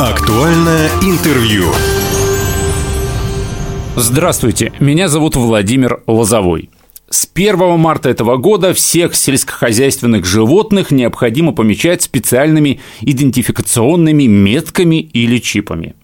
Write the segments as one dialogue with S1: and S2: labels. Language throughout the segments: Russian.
S1: Актуальное интервью.
S2: Здравствуйте, меня зовут Владимир Лозовой. С 1 марта этого года всех сельскохозяйственных животных необходимо помечать специальными идентификационными метками или чипами.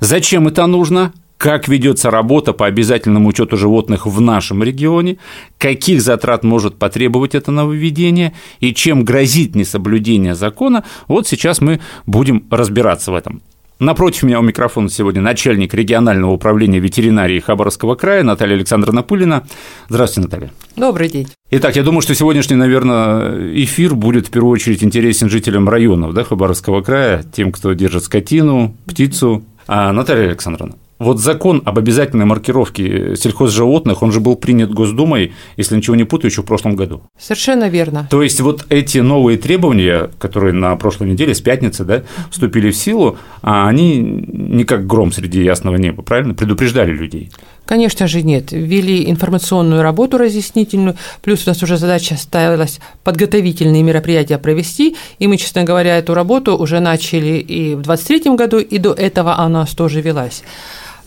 S2: Зачем это нужно? Как ведется работа по обязательному учету животных в нашем регионе, каких затрат может потребовать это нововведение и чем грозит несоблюдение закона, вот сейчас мы будем разбираться в этом. Напротив меня у микрофона сегодня начальник регионального управления ветеринарии Хабаровского края Наталья Александровна Пулина. Здравствуйте, Наталья.
S3: Добрый день.
S2: Итак, я думаю, что сегодняшний, наверное, эфир будет в первую очередь интересен жителям районов да, Хабаровского края, тем, кто держит скотину, птицу. А, Наталья Александровна, вот закон об обязательной маркировке сельхозживотных, он же был принят Госдумой, если ничего не путаю, еще в прошлом году.
S3: Совершенно верно.
S2: То есть вот эти новые требования, которые на прошлой неделе с пятницы да, вступили в силу, а они не как гром среди ясного неба, правильно? Предупреждали людей.
S3: Конечно же нет. Ввели информационную работу разъяснительную, плюс у нас уже задача ставилась подготовительные мероприятия провести, и мы, честно говоря, эту работу уже начали и в 2023 году, и до этого она у нас тоже велась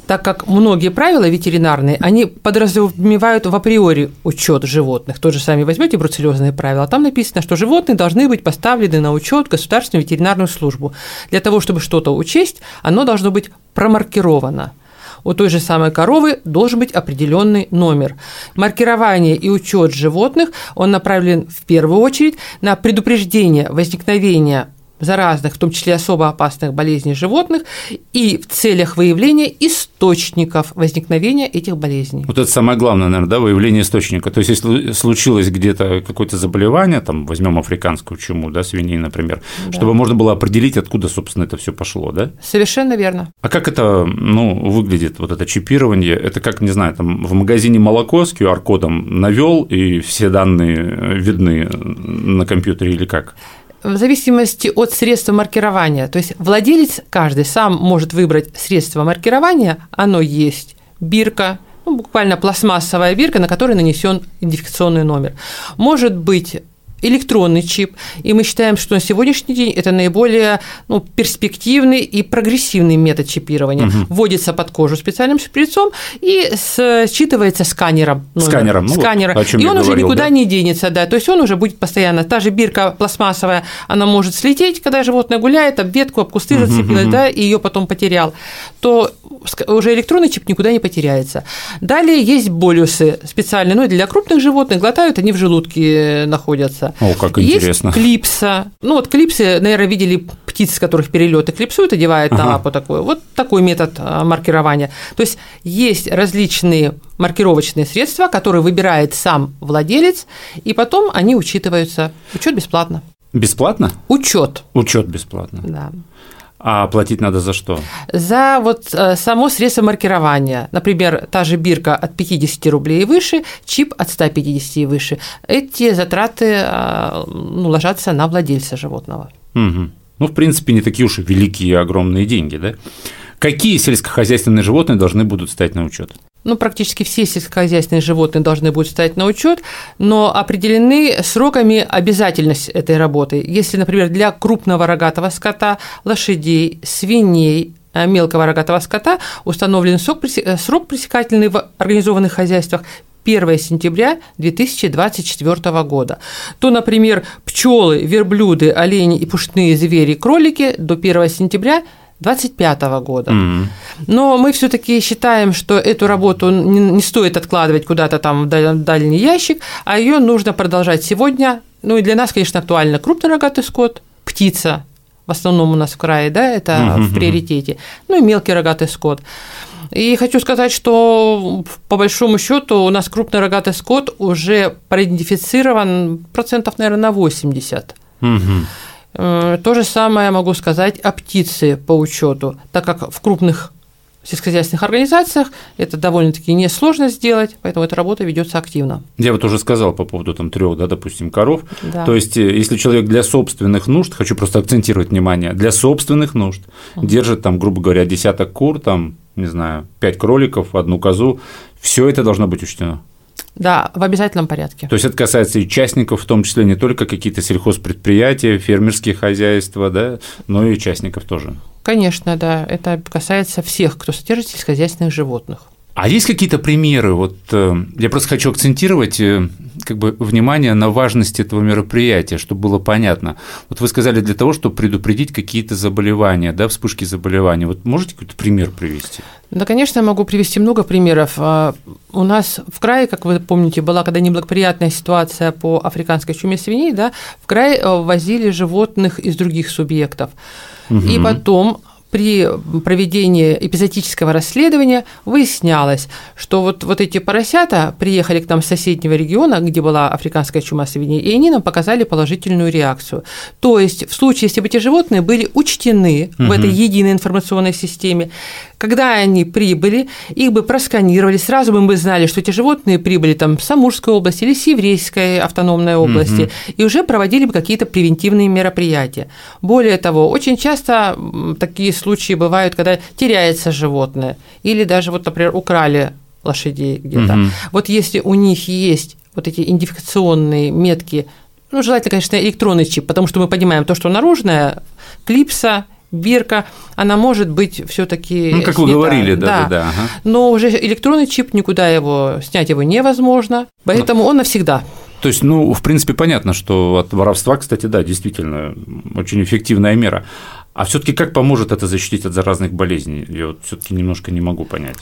S3: так как многие правила ветеринарные, они подразумевают в априори учет животных. Тот же самый возьмете бруцеллезные правила, там написано, что животные должны быть поставлены на учет Государственную ветеринарную службу. Для того, чтобы что-то учесть, оно должно быть промаркировано у той же самой коровы должен быть определенный номер. Маркирование и учет животных, он направлен в первую очередь на предупреждение возникновения заразных, в том числе особо опасных болезней животных, и в целях выявления источников возникновения этих болезней.
S2: Вот это самое главное, наверное, да, выявление источника. То есть, если случилось где-то какое-то заболевание, там, возьмем африканскую чуму, да, свиней, например, да. чтобы можно было определить, откуда, собственно, это все пошло, да?
S3: Совершенно верно.
S2: А как это, ну, выглядит, вот это чипирование? Это как, не знаю, там, в магазине молоко с QR-кодом навел и все данные видны на компьютере или как?
S3: В зависимости от средства маркирования. То есть владелец каждый сам может выбрать средство маркирования, оно есть бирка, ну, буквально пластмассовая бирка, на которой нанесен идентификационный номер. Может быть электронный чип, и мы считаем, что на сегодняшний день это наиболее ну, перспективный и прогрессивный метод чипирования. Угу. Вводится под кожу специальным шприцом и считывается сканером.
S2: Номер, сканером, ну,
S3: сканером.
S2: Вот,
S3: и он
S2: уже
S3: никуда
S2: да?
S3: не денется, да, то есть он уже будет постоянно. Та же бирка пластмассовая, она может слететь, когда животное гуляет, об ветку, об кусты зацепилось, угу. да, и ее потом потерял, то уже электронный чип никуда не потеряется. Далее есть болюсы специальные, ну, для крупных животных, глотают, они в желудке находятся.
S2: О, как интересно.
S3: Есть клипса. Ну, вот клипсы, наверное, видели птиц, которых перелеты клипсуют, одевают ага. на лапу такой. Вот такой метод а, маркирования. То есть есть различные маркировочные средства, которые выбирает сам владелец, и потом они учитываются. Учет бесплатно.
S2: Бесплатно?
S3: Учет.
S2: Учет бесплатно.
S3: Да.
S2: А платить надо за что?
S3: За вот э, само средство маркирования. Например, та же бирка от 50 рублей и выше, чип от 150 и выше. Эти затраты э, ну, ложатся на владельца животного.
S2: Угу. Ну, в принципе, не такие уж и великие и огромные деньги, да? Какие сельскохозяйственные животные должны будут стать на учет?
S3: Ну, практически все сельскохозяйственные животные должны будут стать на учет, но определены сроками обязательность этой работы. Если, например, для крупного рогатого скота, лошадей, свиней, э, мелкого рогатого скота установлен э, срок пресекательный в организованных хозяйствах 1 сентября 2024 года, то, например, пчелы, верблюды, олени и пушные звери, кролики до 1 сентября 2025 года. Mm-hmm. Но мы все-таки считаем, что эту работу не стоит откладывать куда-то там в дальний ящик, а ее нужно продолжать сегодня. Ну и для нас, конечно, актуально крупный рогатый скот, птица, в основном у нас в крае, да, это mm-hmm. в приоритете, ну и мелкий рогатый скот. И хочу сказать, что по большому счету у нас крупный рогатый скот уже проидентифицирован процентов, наверное, на 80. Угу. Э, то же самое могу сказать о птице по учету, так как в крупных сельскохозяйственных организациях это довольно-таки несложно сделать, поэтому эта работа ведется активно.
S2: Я вот уже сказал по поводу там трех, да, допустим, коров. Да. То есть, э, если человек для собственных нужд, хочу просто акцентировать внимание, для собственных нужд угу. держит там, грубо говоря, десяток кур, там, не знаю, пять кроликов, одну козу, все это должно быть учтено.
S3: Да, в обязательном порядке.
S2: То есть это касается и частников, в том числе не только какие-то сельхозпредприятия, фермерские хозяйства, да, но и участников тоже.
S3: Конечно, да. Это касается всех, кто содержит сельскохозяйственных животных.
S2: А есть какие-то примеры? Вот э, я просто хочу акцентировать э, как бы внимание на важности этого мероприятия, чтобы было понятно. Вот вы сказали для того, чтобы предупредить какие-то заболевания, да, вспышки заболеваний. Вот можете какой-то пример привести?
S3: Да, конечно, я могу привести много примеров. А, у нас в крае, как вы помните, была когда неблагоприятная ситуация по африканской чуме свиней, да, в край э, возили животных из других субъектов. Угу. И потом при проведении эпизодического расследования выяснялось, что вот, вот эти поросята приехали к нам с соседнего региона, где была африканская чума свиней, и они нам показали положительную реакцию. То есть в случае, если бы эти животные были учтены угу. в этой единой информационной системе, когда они прибыли, их бы просканировали, сразу бы мы знали, что эти животные прибыли там с Амурской области или с Еврейской автономной области, угу. и уже проводили бы какие-то превентивные мероприятия. Более того, очень часто такие случаи бывают, когда теряется животное, или даже вот, например, украли лошадей где-то. Угу. Вот если у них есть вот эти идентификационные метки, ну, желательно, конечно, электронный чип, потому что мы понимаем то, что наружная клипса бирка, она может быть все-таки.
S2: Ну, как снята. вы говорили, да, да, да. да ага.
S3: Но уже электронный чип никуда его снять его невозможно, поэтому Но... он навсегда.
S2: То есть, ну, в принципе, понятно, что от воровства, кстати, да, действительно, очень эффективная мера. А все-таки как поможет это защитить от заразных болезней? Я вот все-таки немножко не могу понять.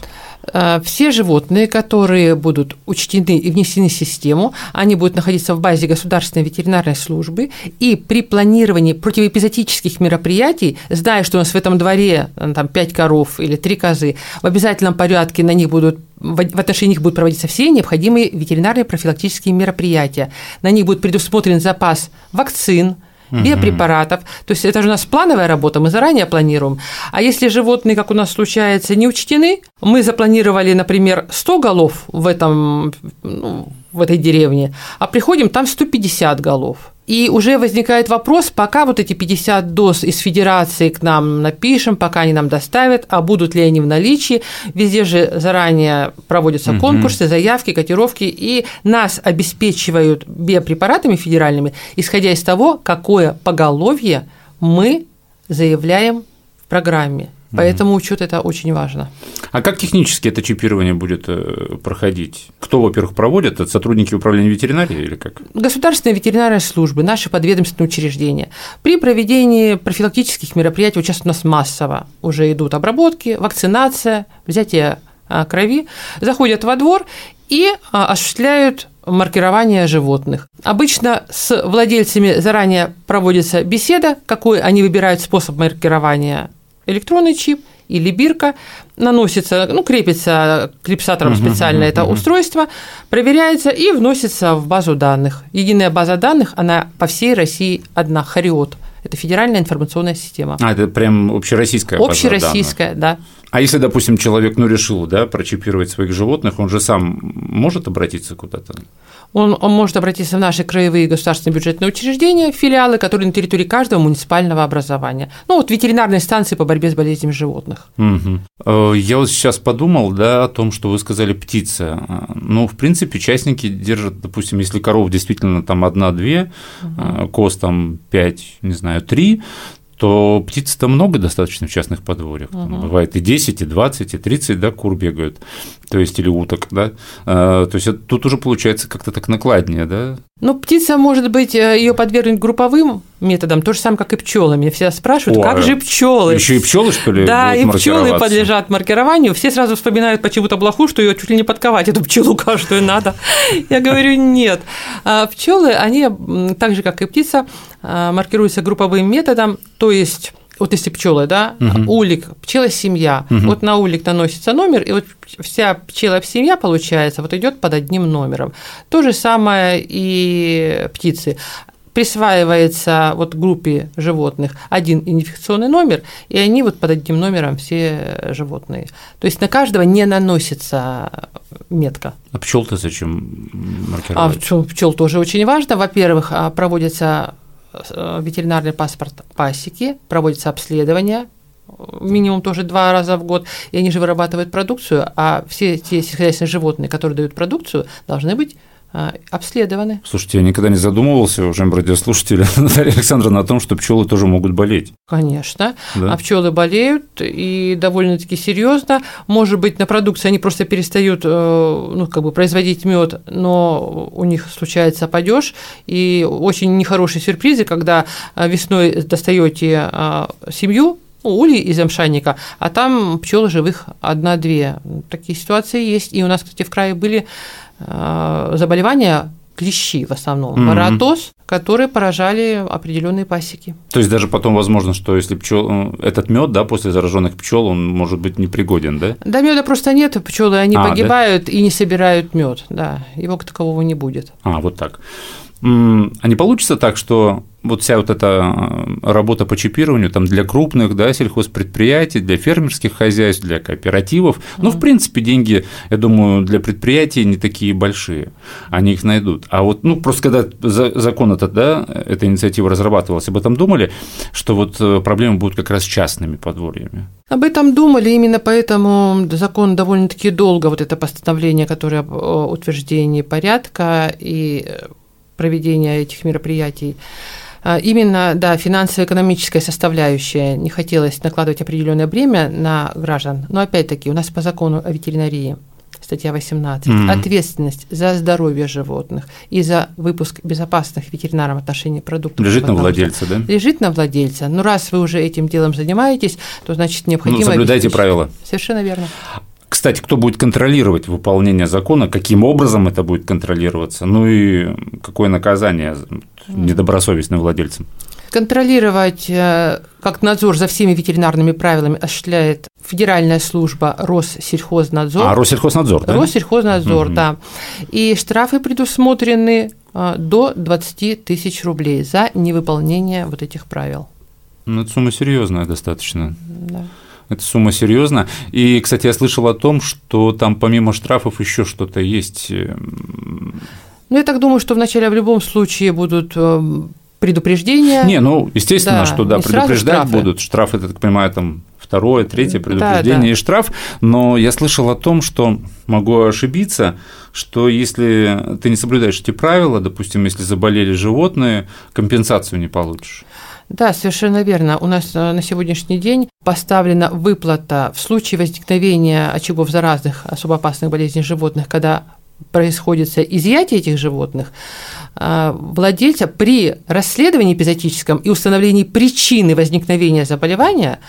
S3: А, все животные, которые будут учтены и внесены в систему, они будут находиться в базе государственной ветеринарной службы, и при планировании противоэпизотических мероприятий, зная, что у нас в этом дворе там, 5 коров или 3 козы, в обязательном порядке на них будут в отношении них будут проводиться все необходимые ветеринарные профилактические мероприятия. На них будет предусмотрен запас вакцин, биопрепаратов. То есть это же у нас плановая работа, мы заранее планируем. А если животные, как у нас случается, не учтены, мы запланировали, например, 100 голов в, этом, ну, в этой деревне, а приходим, там 150 голов. И уже возникает вопрос, пока вот эти 50 доз из федерации к нам напишем, пока они нам доставят, а будут ли они в наличии. Везде же заранее проводятся угу. конкурсы, заявки, котировки, и нас обеспечивают биопрепаратами федеральными, исходя из того, какое поголовье мы заявляем в программе. Поэтому учет это очень важно.
S2: А как технически это чипирование будет э, проходить? Кто, во-первых, проводит? Это сотрудники управления ветеринарии или как?
S3: Государственные ветеринарные службы, наши подведомственные учреждения. При проведении профилактических мероприятий, вот сейчас у нас массово уже идут обработки, вакцинация, взятие а, крови, заходят во двор и а, осуществляют маркирование животных. Обычно с владельцами заранее проводится беседа, какой они выбирают способ маркирования электронный чип или бирка, наносится, ну, крепится клипсатором uh-huh, специально uh-huh, это uh-huh. устройство, проверяется и вносится в базу данных. Единая база данных, она по всей России одна, Хариот. Это федеральная информационная система.
S2: А, это прям общероссийская
S3: Общероссийская, да.
S2: А если, допустим, человек, ну, решил, да, прочипировать своих животных, он же сам может обратиться куда-то?
S3: Он, он может обратиться в наши краевые государственные бюджетные учреждения, филиалы, которые на территории каждого муниципального образования. Ну, вот ветеринарные станции по борьбе с болезнями животных.
S2: Угу. Я вот сейчас подумал, да, о том, что вы сказали птица. Ну, в принципе, частники держат, допустим, если коров действительно там одна-две, угу. коз там пять, не знаю, три, то птиц-то много достаточно в частных подворьях. Угу. Бывает и 10, и 20, и 30, да, кур бегают, то есть или уток, да. А, то есть тут уже получается как-то так накладнее, да.
S3: Ну, птица, может быть, э, ее подвергнуть групповым методам, то же самое, как и пчелы. Меня все спрашивают, О, как же пчелы?
S2: Еще и пчелы, что ли?
S3: Да, и пчелы подлежат маркированию. Все сразу вспоминают почему-то блоху, что ее чуть ли не подковать, эту пчелу каждую надо. Я говорю, нет. А пчелы, они так же, как и птица, а, маркируются групповым методом, то есть вот если пчелы, да, угу. улик, пчела семья, угу. вот на улик наносится номер, и вот вся пчела семья получается, вот идет под одним номером. То же самое и птицы присваивается вот группе животных один инфекционный номер, и они вот под одним номером все животные. То есть на каждого не наносится метка.
S2: А пчел-то зачем маркировать?
S3: А пчел тоже очень важно. Во-первых, а, проводится Э, ветеринарный паспорт пасеки, проводится обследование, минимум тоже два раза в год, и они же вырабатывают продукцию, а все те сельскохозяйственные животные, которые дают продукцию, должны быть э, обследованы.
S2: Слушайте, я никогда не задумывался, уважаемые радиослушатели, Наталья Александровна, о том, что пчелы тоже могут болеть.
S3: Конечно.
S2: Да?
S3: А пчелы болеют и довольно-таки серьезно. Может быть, на продукции они просто перестают э, ну, как бы производить мед, но у них случается падеж. И очень нехорошие сюрпризы, когда э, весной достаете э, семью, ну, улей из амшанника, а там пчел живых одна-две. Такие ситуации есть. И у нас, кстати, в крае были заболевания клещи в основном, mm-hmm. воротоз, которые поражали определенные пасеки.
S2: То есть даже потом возможно, что если пчел э, этот мед, да, после зараженных пчел, он может быть непригоден, да?
S3: Да, меда просто нет, пчелы они а, погибают да? и не собирают мед, да, его как такового не будет.
S2: А вот так. А не получится так, что вот вся вот эта э, работа по чипированию там для крупных да, сельхозпредприятий, для фермерских хозяйств, для кооперативов, ну, в принципе, деньги, я думаю, для предприятий не такие большие, они их найдут. А вот, ну, просто когда закон этот, да, эта инициатива разрабатывалась, об этом думали, что вот э, проблемы будут как раз с частными подворьями.
S3: Об этом думали, именно поэтому закон довольно-таки долго, вот это постановление, которое о утверждении порядка и проведения этих мероприятий. А, именно, да, финансово-экономическая составляющая. Не хотелось накладывать определенное бремя на граждан. Но опять-таки у нас по закону о ветеринарии статья 18, mm-hmm. ответственность за здоровье животных и за выпуск безопасных в ветеринарном отношении продуктов.
S2: Лежит на владельца, да?
S3: Лежит на владельца. Но раз вы уже этим делом занимаетесь, то значит необходимо... Ну,
S2: соблюдайте правила.
S3: Совершенно верно.
S2: Кстати, кто будет контролировать выполнение закона, каким образом это будет контролироваться, ну и какое наказание недобросовестным владельцам?
S3: Контролировать э, как надзор за всеми ветеринарными правилами осуществляет Федеральная служба Россельхознадзор.
S2: А, Россельхознадзор, да?
S3: Россельхознадзор, угу. да. И штрафы предусмотрены э, до 20 тысяч рублей за невыполнение вот этих правил.
S2: Ну, это сумма серьезная достаточно. Да. Эта сумма серьезна. И, кстати, я слышал о том, что там помимо штрафов еще что-то есть. Эм,
S3: ну, я так думаю, что вначале в любом случае будут эм, предупреждения.
S2: Не, ну, естественно, да, что да, предупреждать штрафы. будут. Штрафы, я так понимаю, там второе, третье предупреждение да, да. и штраф. Но я слышал о том, что могу ошибиться, что если ты не соблюдаешь эти правила, допустим, если заболели животные, компенсацию не получишь.
S3: Да, совершенно верно. У нас э, на сегодняшний день поставлена выплата в случае возникновения очагов заразных особо опасных болезней животных, когда происходит изъятие этих животных, э, владельца при расследовании эпизотическом и установлении причины возникновения заболевания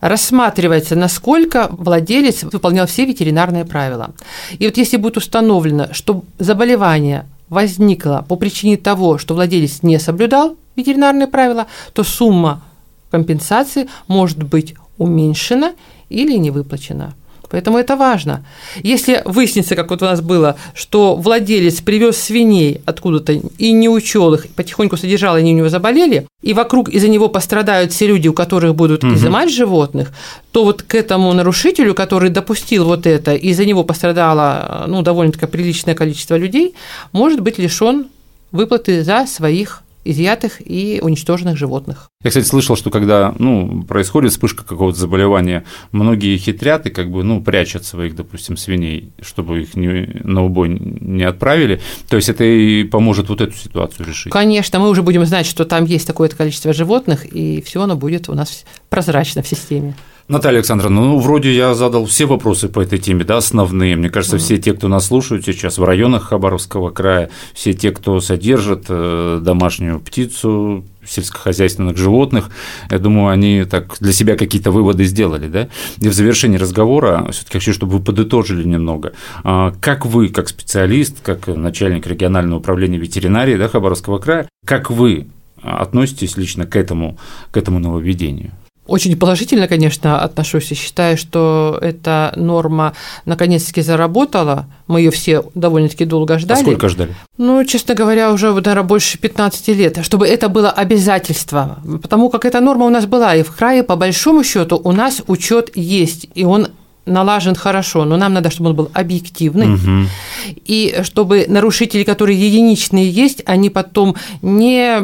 S3: рассматривается, насколько владелец выполнял все ветеринарные правила. И вот если будет установлено, что заболевание возникло по причине того, что владелец не соблюдал ветеринарные правила, то сумма компенсации может быть уменьшена или не выплачена. Поэтому это важно. Если выяснится, как вот у нас было, что владелец привез свиней откуда-то и не учел их, потихоньку содержал, они у него заболели, и вокруг из-за него пострадают все люди, у которых будут угу. изымать животных, то вот к этому нарушителю, который допустил вот это, и из-за него пострадало ну, довольно-таки приличное количество людей, может быть лишен выплаты за своих изъятых и уничтоженных животных.
S2: Я, кстати, слышал, что когда ну, происходит вспышка какого-то заболевания, многие хитрят и как бы ну, прячут своих, допустим, свиней, чтобы их не, на убой не отправили. То есть это и поможет вот эту ситуацию решить.
S3: Конечно, мы уже будем знать, что там есть такое-то количество животных, и все оно будет у нас прозрачно в системе.
S2: Наталья Александровна, ну, вроде я задал все вопросы по этой теме, да, основные. Мне кажется, все те, кто нас слушают сейчас в районах Хабаровского края, все те, кто содержит э, домашнюю птицу, сельскохозяйственных животных, я думаю, они так для себя какие-то выводы сделали, да? И в завершении разговора все-таки хочу, чтобы вы подытожили немного. А, как вы, как специалист, как начальник регионального управления ветеринарии да, Хабаровского края, как вы относитесь лично к этому, к этому нововведению?
S3: Очень положительно, конечно, отношусь и считаю, что эта норма наконец-таки заработала. Мы ее все довольно-таки долго ждали. А
S2: сколько ждали?
S3: Ну, честно говоря, уже, наверное, больше 15 лет, чтобы это было обязательство. Потому как эта норма у нас была, и в крае, по большому счету, у нас учет есть, и он налажен хорошо, но нам надо, чтобы он был объективный, угу. и чтобы нарушители, которые единичные есть, они потом не,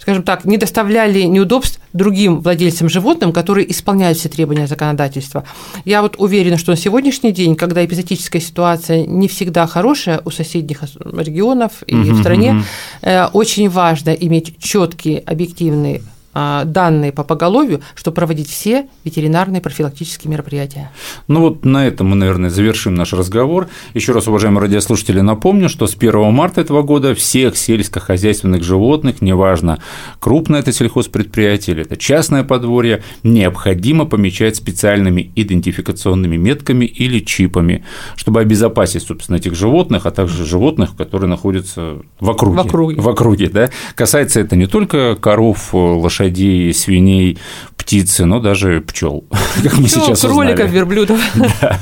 S3: скажем так, не доставляли неудобств другим владельцам животным, которые исполняют все требования законодательства. Я вот уверена, что на сегодняшний день, когда эпизодическая ситуация не всегда хорошая у соседних регионов и угу, в стране, угу. очень важно иметь четкие объективные данные по поголовью, чтобы проводить все ветеринарные профилактические мероприятия.
S2: Ну вот на этом мы, наверное, завершим наш разговор. Еще раз, уважаемые радиослушатели, напомню, что с 1 марта этого года всех сельскохозяйственных животных, неважно, крупное это сельхозпредприятие или это частное подворье, необходимо помечать специальными идентификационными метками или чипами, чтобы обезопасить, собственно, этих животных, а также животных, которые находятся в округе.
S3: В округе.
S2: В округе да? Касается это не только коров, лошадей, лошадей, свиней, птицы, но даже пчел,
S3: как мы сейчас кроликов, верблюдов.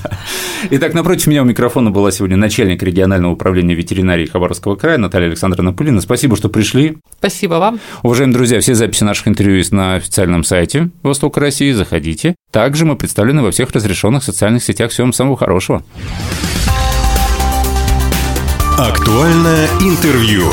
S2: Итак, напротив меня у микрофона была сегодня начальник регионального управления ветеринарии Хабаровского края Наталья Александровна Пулина. Спасибо, что пришли.
S3: Спасибо вам.
S2: Уважаемые друзья, все записи наших интервью есть на официальном сайте Востока России. Заходите. Также мы представлены во всех разрешенных социальных сетях. Всем самого хорошего.
S1: Актуальное интервью.